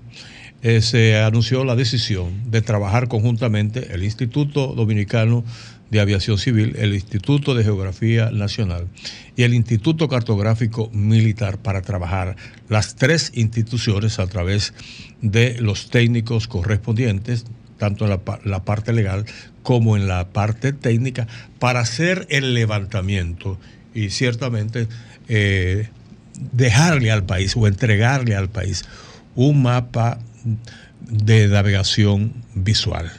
[SPEAKER 4] eh, se anunció la decisión de trabajar conjuntamente el Instituto Dominicano de Aviación Civil, el Instituto de Geografía Nacional y el Instituto Cartográfico Militar para trabajar las tres instituciones a través de los técnicos correspondientes, tanto en la, pa- la parte legal como en la parte técnica, para hacer el levantamiento y ciertamente eh, dejarle al país o entregarle al país un mapa de navegación visual.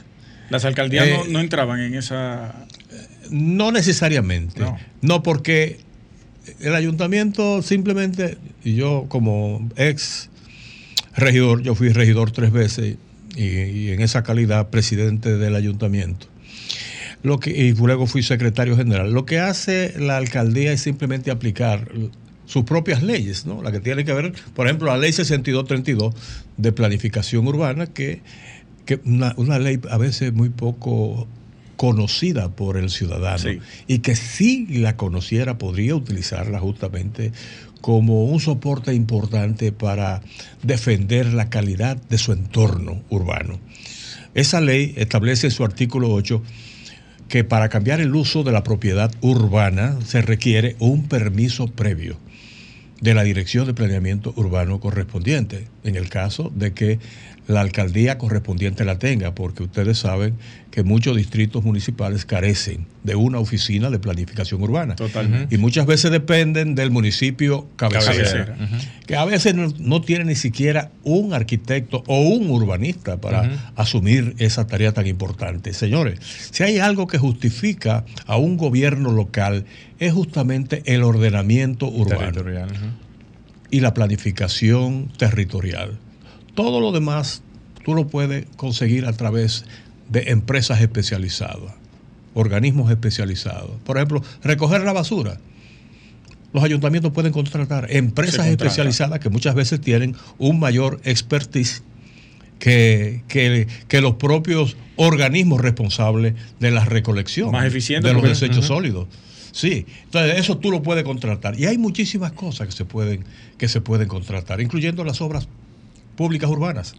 [SPEAKER 2] Las alcaldías no,
[SPEAKER 4] Eh,
[SPEAKER 2] no entraban en esa.
[SPEAKER 4] No necesariamente.
[SPEAKER 2] No.
[SPEAKER 4] No. porque el ayuntamiento simplemente, y yo como ex regidor, yo fui regidor tres veces y, y en esa calidad presidente del ayuntamiento. Lo que, y luego fui secretario general. Lo que hace la alcaldía es simplemente aplicar sus propias leyes, ¿no? La que tiene que ver, por ejemplo, la ley 6232 de planificación urbana, que, que una, una ley a veces muy poco conocida por el ciudadano
[SPEAKER 2] Sí.
[SPEAKER 4] y que si la conociera podría utilizarla justamente como un soporte importante para defender la calidad de su entorno urbano. Esa ley establece en su artículo 8 que para cambiar el uso de la propiedad urbana se requiere un permiso previo de la Dirección de Planeamiento Urbano correspondiente, en el caso de que la alcaldía correspondiente la tenga, porque ustedes saben que muchos distritos municipales carecen de una oficina de planificación urbana.
[SPEAKER 2] Totalmente.
[SPEAKER 4] Y muchas veces dependen del municipio cabecera,
[SPEAKER 2] Cabecera.
[SPEAKER 4] que a veces no, no tiene ni siquiera un arquitecto o un urbanista para asumir esa tarea tan importante. Señores, si hay algo que justifica a un gobierno local es justamente el ordenamiento urbano
[SPEAKER 3] Territorial.
[SPEAKER 4] y la planificación territorial. Todo lo demás tú lo puedes conseguir a través de empresas especializadas, organismos especializados. Por ejemplo, recoger la basura. Los ayuntamientos pueden contratar empresas especializadas que muchas veces tienen un mayor expertise que, que- que los propios organismos responsables de la recolección
[SPEAKER 2] Más eficiente
[SPEAKER 4] de los
[SPEAKER 2] porque-
[SPEAKER 4] desechos sólidos. Sí, entonces eso tú lo puedes contratar. Y hay muchísimas cosas que se pueden, que se pueden contratar, incluyendo las obras públicas urbanas.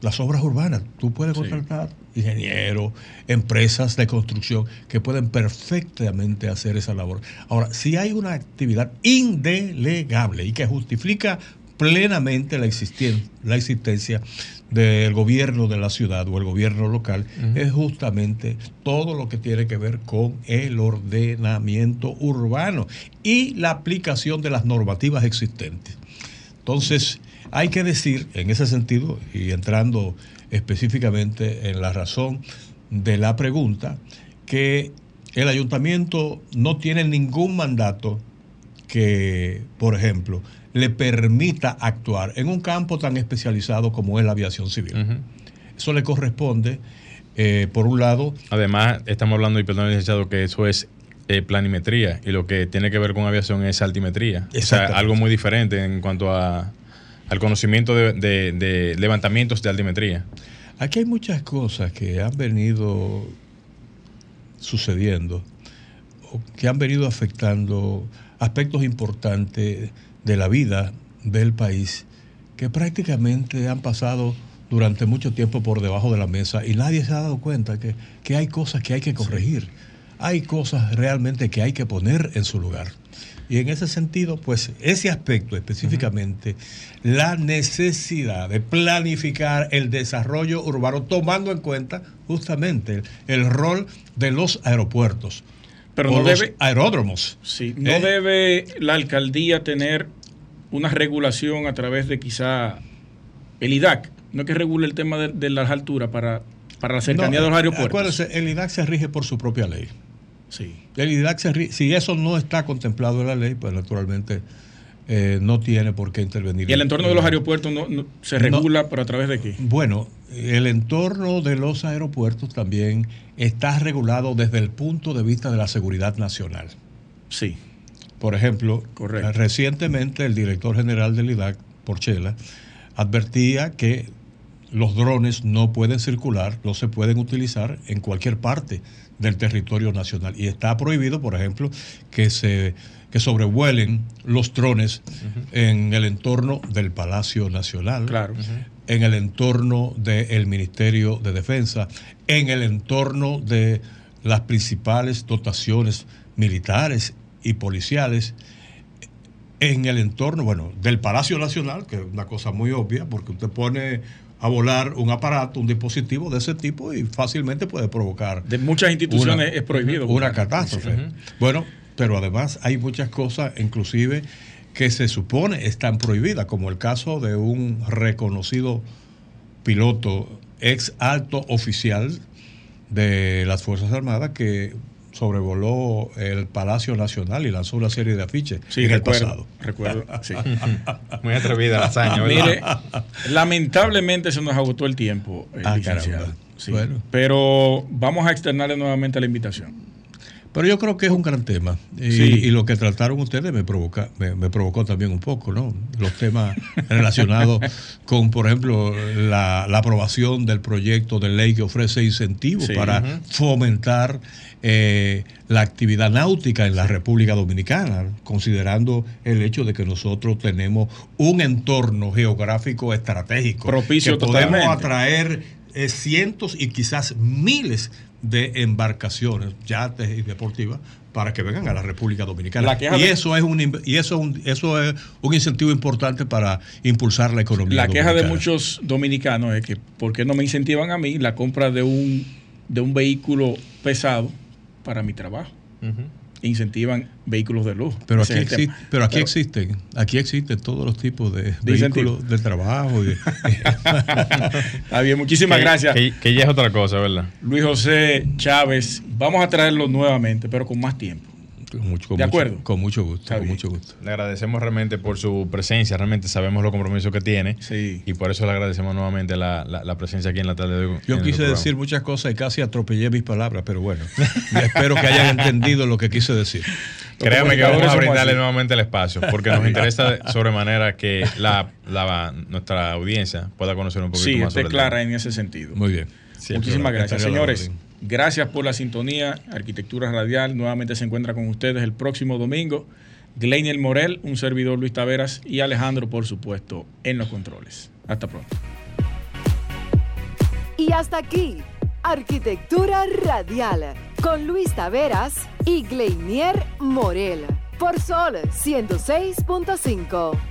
[SPEAKER 4] Las obras urbanas, tú puedes
[SPEAKER 2] Sí.
[SPEAKER 4] contratar ingenieros, empresas de construcción que pueden perfectamente hacer esa labor. Ahora, si hay una actividad indelegable y que justifica plenamente la, existien- la existencia del gobierno de la ciudad o el gobierno local, es justamente todo lo que tiene que ver con el ordenamiento urbano y la aplicación de las normativas existentes. Entonces, hay que decir en ese sentido, y entrando específicamente en la razón de la pregunta, que el ayuntamiento no tiene ningún mandato que, por ejemplo, le permita actuar en un campo tan especializado como es la aviación civil. Eso le corresponde, eh, por un lado,
[SPEAKER 3] Además, estamos hablando, y perdón, licenciado, que eso es eh, planimetría y lo que tiene que ver con aviación es altimetría. O sea, algo muy diferente en cuanto a, al conocimiento de, de- de levantamientos de altimetría.
[SPEAKER 4] Aquí hay muchas cosas que han venido sucediendo, o que han venido afectando aspectos importantes de la vida del país, que prácticamente han pasado durante mucho tiempo por debajo de la mesa y nadie se ha dado cuenta que, que hay cosas que hay que corregir, hay cosas realmente que hay que poner en su lugar. Y en ese sentido, pues ese aspecto específicamente, la necesidad de planificar el desarrollo urbano tomando en cuenta justamente el, el rol de los aeropuertos.
[SPEAKER 2] Pero
[SPEAKER 4] o
[SPEAKER 2] no
[SPEAKER 4] los
[SPEAKER 2] debe-
[SPEAKER 4] aeródromos.
[SPEAKER 2] Sí, no
[SPEAKER 4] ¿Eh?
[SPEAKER 2] debe la alcaldía tener una regulación a través de quizá el IDAC, no es que regule el tema de, de las alturas para, para la cercanía
[SPEAKER 4] No,
[SPEAKER 2] de los aeropuertos.
[SPEAKER 4] Acuérdense, el IDAC se rige por su propia ley.
[SPEAKER 2] Sí.
[SPEAKER 4] El IDAC se si eso no está contemplado en la ley, pues naturalmente eh, no tiene por qué intervenir.
[SPEAKER 2] Y el entorno de los aeropuertos no, no- se
[SPEAKER 4] No.
[SPEAKER 2] regula, pero a través de qué?
[SPEAKER 4] Bueno, el entorno de los aeropuertos también está regulado desde el punto de vista de la seguridad nacional.
[SPEAKER 2] Sí.
[SPEAKER 4] Por ejemplo,
[SPEAKER 2] Correcto.
[SPEAKER 4] recientemente el director general del IDAC, Porchela, advertía que los drones no pueden circular, no se pueden utilizar en cualquier parte del territorio nacional. Y está prohibido, por ejemplo, que se que sobrevuelen los drones en el entorno del Palacio Nacional,
[SPEAKER 2] Claro.
[SPEAKER 4] en el entorno del Ministerio de Defensa, en el entorno de las principales dotaciones militares y policiales, en el entorno, bueno, del Palacio Nacional, que es una cosa muy obvia, porque usted pone a volar un aparato, un dispositivo de ese tipo y fácilmente puede provocar
[SPEAKER 2] De muchas instituciones
[SPEAKER 4] una-
[SPEAKER 2] es prohibido.
[SPEAKER 4] una catástrofe. Bueno, pero además hay muchas cosas, inclusive, que se supone están prohibidas, como el caso de un reconocido piloto, ex alto oficial de las Fuerzas Armadas, que sobrevoló el Palacio Nacional y lanzó una serie de afiches
[SPEAKER 2] Sí,
[SPEAKER 4] en el
[SPEAKER 2] recuerdo.
[SPEAKER 4] pasado.
[SPEAKER 2] Recuerdo. sí.
[SPEAKER 3] Muy atrevida la hazaña, ¿verdad?
[SPEAKER 2] Mire, lamentablemente se nos agotó el tiempo, eh,
[SPEAKER 4] Ah,
[SPEAKER 2] licenciado.
[SPEAKER 4] caramba.
[SPEAKER 2] Sí.
[SPEAKER 4] Bueno.
[SPEAKER 2] Pero vamos a externarle nuevamente la invitación.
[SPEAKER 4] Pero yo creo que es un gran tema. Y,
[SPEAKER 2] Sí.
[SPEAKER 4] y lo que trataron ustedes me, provoca, me, me provocó también un poco, ¿no? Los temas relacionados con, por ejemplo, la, la aprobación del proyecto de ley que ofrece incentivos
[SPEAKER 2] Sí.
[SPEAKER 4] para fomentar eh, la actividad náutica en la República Dominicana, considerando el hecho de que nosotros tenemos un entorno geográfico estratégico
[SPEAKER 2] Propicio
[SPEAKER 4] que podemos
[SPEAKER 2] totalmente.
[SPEAKER 4] atraer eh, cientos y quizás miles de embarcaciones, yates y deportivas para que vengan a la República Dominicana.
[SPEAKER 2] La queja
[SPEAKER 4] y
[SPEAKER 2] de-
[SPEAKER 4] eso es un y eso es un, eso es un incentivo importante para impulsar la economía.
[SPEAKER 2] La queja de muchos dominicanos es que ¿por qué no me incentivan a mí la compra de un, de un vehículo pesado para mi trabajo?
[SPEAKER 3] Ujú.
[SPEAKER 2] Incentivan vehículos de lujo.
[SPEAKER 4] Pero aquí, existe- pero aquí
[SPEAKER 2] Pero-
[SPEAKER 4] existen, aquí existen todos los tipos de,
[SPEAKER 2] De
[SPEAKER 4] vehículos de trabajo. y
[SPEAKER 2] Está bien, muchísimas
[SPEAKER 3] Que-
[SPEAKER 2] gracias.
[SPEAKER 3] Que, que ya es otra cosa, ¿verdad?
[SPEAKER 2] Luis José Chávez, vamos a traerlo nuevamente, pero con más tiempo.
[SPEAKER 4] Con mucho, con
[SPEAKER 2] De
[SPEAKER 4] mucho-
[SPEAKER 2] acuerdo.
[SPEAKER 4] con mucho gusto, con mucho gusto.
[SPEAKER 3] Le agradecemos realmente por su presencia, realmente sabemos los compromisos que tiene
[SPEAKER 2] Sí.
[SPEAKER 3] y por eso le agradecemos nuevamente la, la- la presencia aquí en la tarde de hoy.
[SPEAKER 4] Yo quise decir muchas cosas y casi atropellé mis palabras, pero bueno, espero que hayan entendido lo que quise decir.
[SPEAKER 3] Créame que vamos a brindarle
[SPEAKER 2] así.
[SPEAKER 3] nuevamente el espacio, porque nos interesa sobremanera que la, la- nuestra audiencia pueda conocer un poquito
[SPEAKER 2] Sí,
[SPEAKER 3] más
[SPEAKER 2] esté
[SPEAKER 3] sobre el
[SPEAKER 2] clara en ese sentido.
[SPEAKER 4] Muy bien.
[SPEAKER 2] Muchísimas gracias, señores. Gracias por la sintonía. Arquitectura Radial nuevamente se encuentra con ustedes el próximo domingo. Gleiniel Morel, un servidor Luis Taveras y Alejandro, por supuesto, en los controles. Hasta pronto.
[SPEAKER 1] Y hasta aquí, Arquitectura Radial, con Luis Taveras y Gleinier Morel, por Sol 106.5.